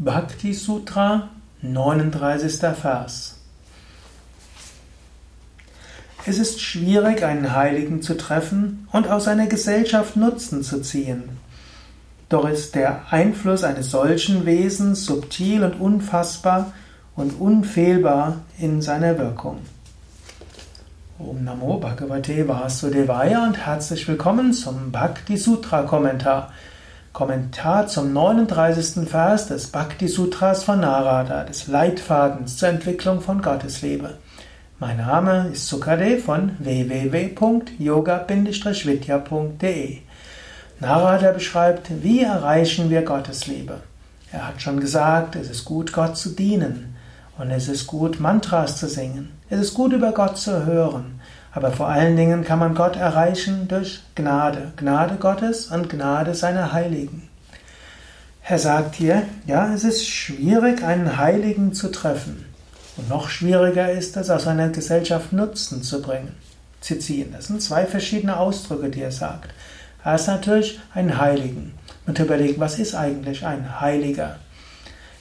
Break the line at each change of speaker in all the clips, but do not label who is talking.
Bhakti Sutra, 39. Vers. Es ist schwierig, einen Heiligen zu treffen und aus einer Gesellschaft Nutzen zu ziehen. Doch ist der Einfluss eines solchen Wesens subtil und unfassbar und unfehlbar in seiner Wirkung. Om Namo Bhagavate Vasudevaya und herzlich willkommen zum Bhakti Sutra Kommentar. Kommentar zum 39. Vers des Bhakti Sutras von Narada, des Leitfadens zur Entwicklung von Gottesliebe. Mein Name ist Sukade von www.yoga-vidya.de. Narada beschreibt, wie erreichen wir Gottesliebe. Er hat schon gesagt, es ist gut, Gott zu dienen. Und es ist gut, Mantras zu singen. Es ist gut, über Gott zu hören. Aber vor allen Dingen kann man Gott erreichen durch Gnade. Gnade Gottes und Gnade seiner Heiligen. Er sagt hier, ja, es ist schwierig, einen Heiligen zu treffen. Und noch schwieriger ist es, aus einer Gesellschaft Nutzen zu bringen, zu ziehen. Das sind zwei verschiedene Ausdrücke, die er sagt. Erst natürlich einen Heiligen. Und überlegt, was ist eigentlich ein Heiliger?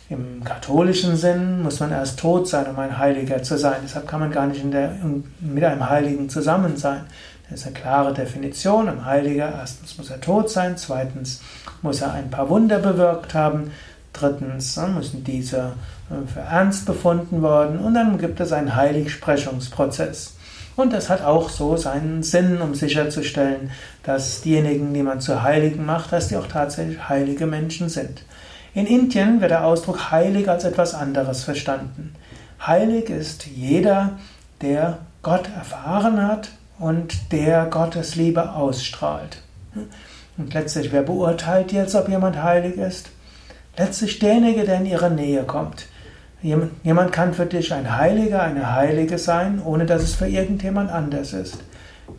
Im katholischen Sinn muss man erst tot sein, um ein Heiliger zu sein. Deshalb kann man gar nicht der, mit einem Heiligen zusammen sein. Das ist eine klare Definition. Ein Heiliger, erstens muss er tot sein, zweitens muss er ein paar Wunder bewirkt haben, drittens äh, müssen diese äh, für ernst befunden worden und dann gibt es einen Heiligsprechungsprozess. Und das hat auch so seinen Sinn, um sicherzustellen, dass diejenigen, die man zu Heiligen macht, dass die auch tatsächlich heilige Menschen sind. In Indien wird der Ausdruck heilig als etwas anderes verstanden. Heilig ist jeder, der Gott erfahren hat und der Gottes Liebe ausstrahlt. Und letztlich, wer beurteilt jetzt, ob jemand heilig ist? Letztlich derjenige, der in ihre Nähe kommt. Jemand kann für dich ein Heiliger, eine Heilige sein, ohne dass es für irgendjemand anders ist.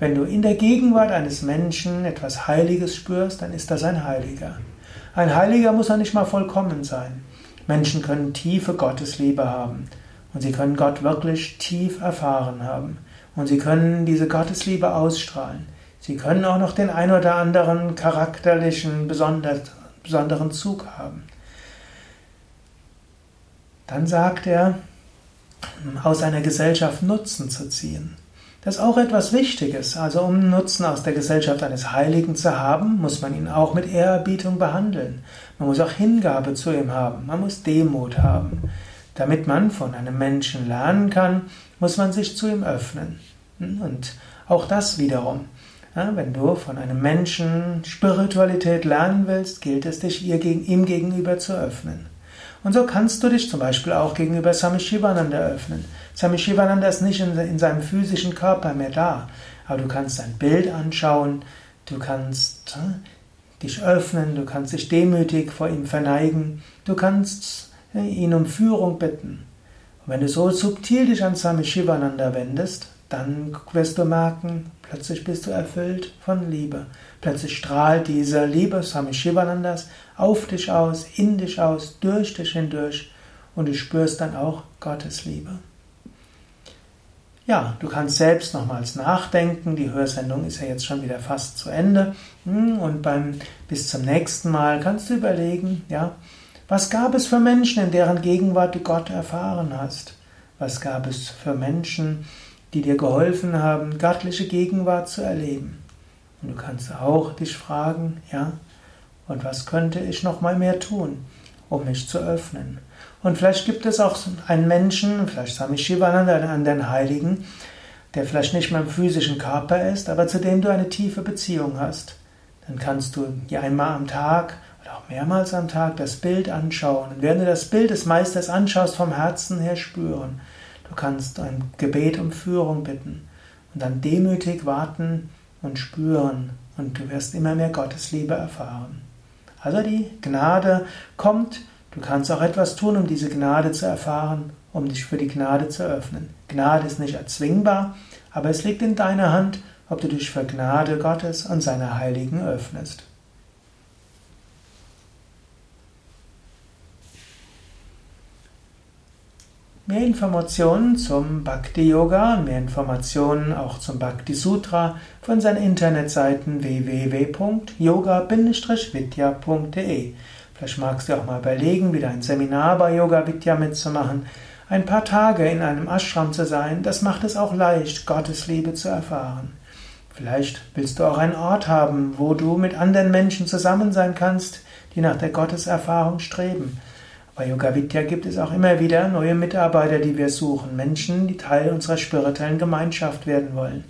Wenn du in der Gegenwart eines Menschen etwas Heiliges spürst, dann ist das ein Heiliger. Ein Heiliger muss ja nicht mal vollkommen sein. Menschen können tiefe Gottesliebe haben und sie können Gott wirklich tief erfahren haben und sie können diese Gottesliebe ausstrahlen. Sie können auch noch den ein oder anderen charakterlichen besonderen Zug haben. Dann sagt er, aus einer Gesellschaft Nutzen zu ziehen. Das ist auch etwas Wichtiges. Also um Nutzen aus der Gesellschaft eines Heiligen zu haben, muss man ihn auch mit Ehrerbietung behandeln. Man muss auch Hingabe zu ihm haben. Man muss Demut haben. Damit man von einem Menschen lernen kann, muss man sich zu ihm öffnen. Und auch das wiederum. wenn du von einem Menschen Spiritualität lernen willst, gilt es, dich ihm gegenüber zu öffnen. Und so kannst du dich zum Beispiel auch gegenüber Swami Shivananda öffnen. Swami Shivananda ist nicht in, in seinem physischen Körper mehr da, aber du kannst ein Bild anschauen, du kannst äh, dich öffnen, du kannst dich demütig vor ihm verneigen, du kannst äh, ihn um Führung bitten. Und wenn du so subtil dich an Swami Shivananda wendest, dann wirst du merken, plötzlich bist du erfüllt von Liebe. Plötzlich strahlt diese Liebe Swami Shivanandas auf dich aus, in dich aus, durch dich hindurch und du spürst dann auch Gottes Liebe. Ja, du kannst selbst nochmals nachdenken. Die Hörsendung ist ja jetzt schon wieder fast zu Ende. Hm, und beim, bis zum nächsten Mal kannst du überlegen, ja, was gab es für Menschen, in deren Gegenwart du Gott erfahren hast? Was gab es für Menschen, die dir geholfen haben, göttliche Gegenwart zu erleben. Und du kannst auch dich fragen, ja, und was könnte ich noch mal mehr tun, um mich zu öffnen? Und vielleicht gibt es auch einen Menschen, vielleicht Swami Shivananda, einen anderen Heiligen, der vielleicht nicht mehr im physischen Körper ist, aber zu dem du eine tiefe Beziehung hast. Dann kannst du dir einmal am Tag oder auch mehrmals am Tag das Bild anschauen. Und während du das Bild des Meisters anschaust, vom Herzen her spüren. Du kannst ein Gebet um Führung bitten und dann demütig warten und spüren und du wirst immer mehr Gottesliebe erfahren. Also die Gnade kommt, du kannst auch etwas tun, um diese Gnade zu erfahren, um dich für die Gnade zu öffnen. Gnade ist nicht erzwingbar, aber es liegt in deiner Hand, ob du dich für Gnade Gottes und seiner Heiligen öffnest. Mehr Informationen zum Bhakti Yoga und mehr Informationen auch zum Bhakti Sutra von seinen Internetseiten www.yoga-vidya.de. Vielleicht magst du auch mal überlegen, wieder ein Seminar bei Yoga Vidya mitzumachen. Ein paar Tage in einem Ashram zu sein, das macht es auch leicht, Gottes Liebe zu erfahren. Vielleicht willst du auch einen Ort haben, wo du mit anderen Menschen zusammen sein kannst, die nach der Gotteserfahrung streben. Bei Yoga Vidya gibt es auch immer wieder neue Mitarbeiter, die wir suchen, Menschen, die Teil unserer spirituellen Gemeinschaft werden wollen.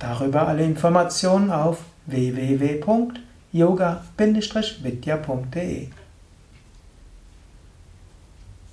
Darüber alle Informationen auf www.yoga-vidya.de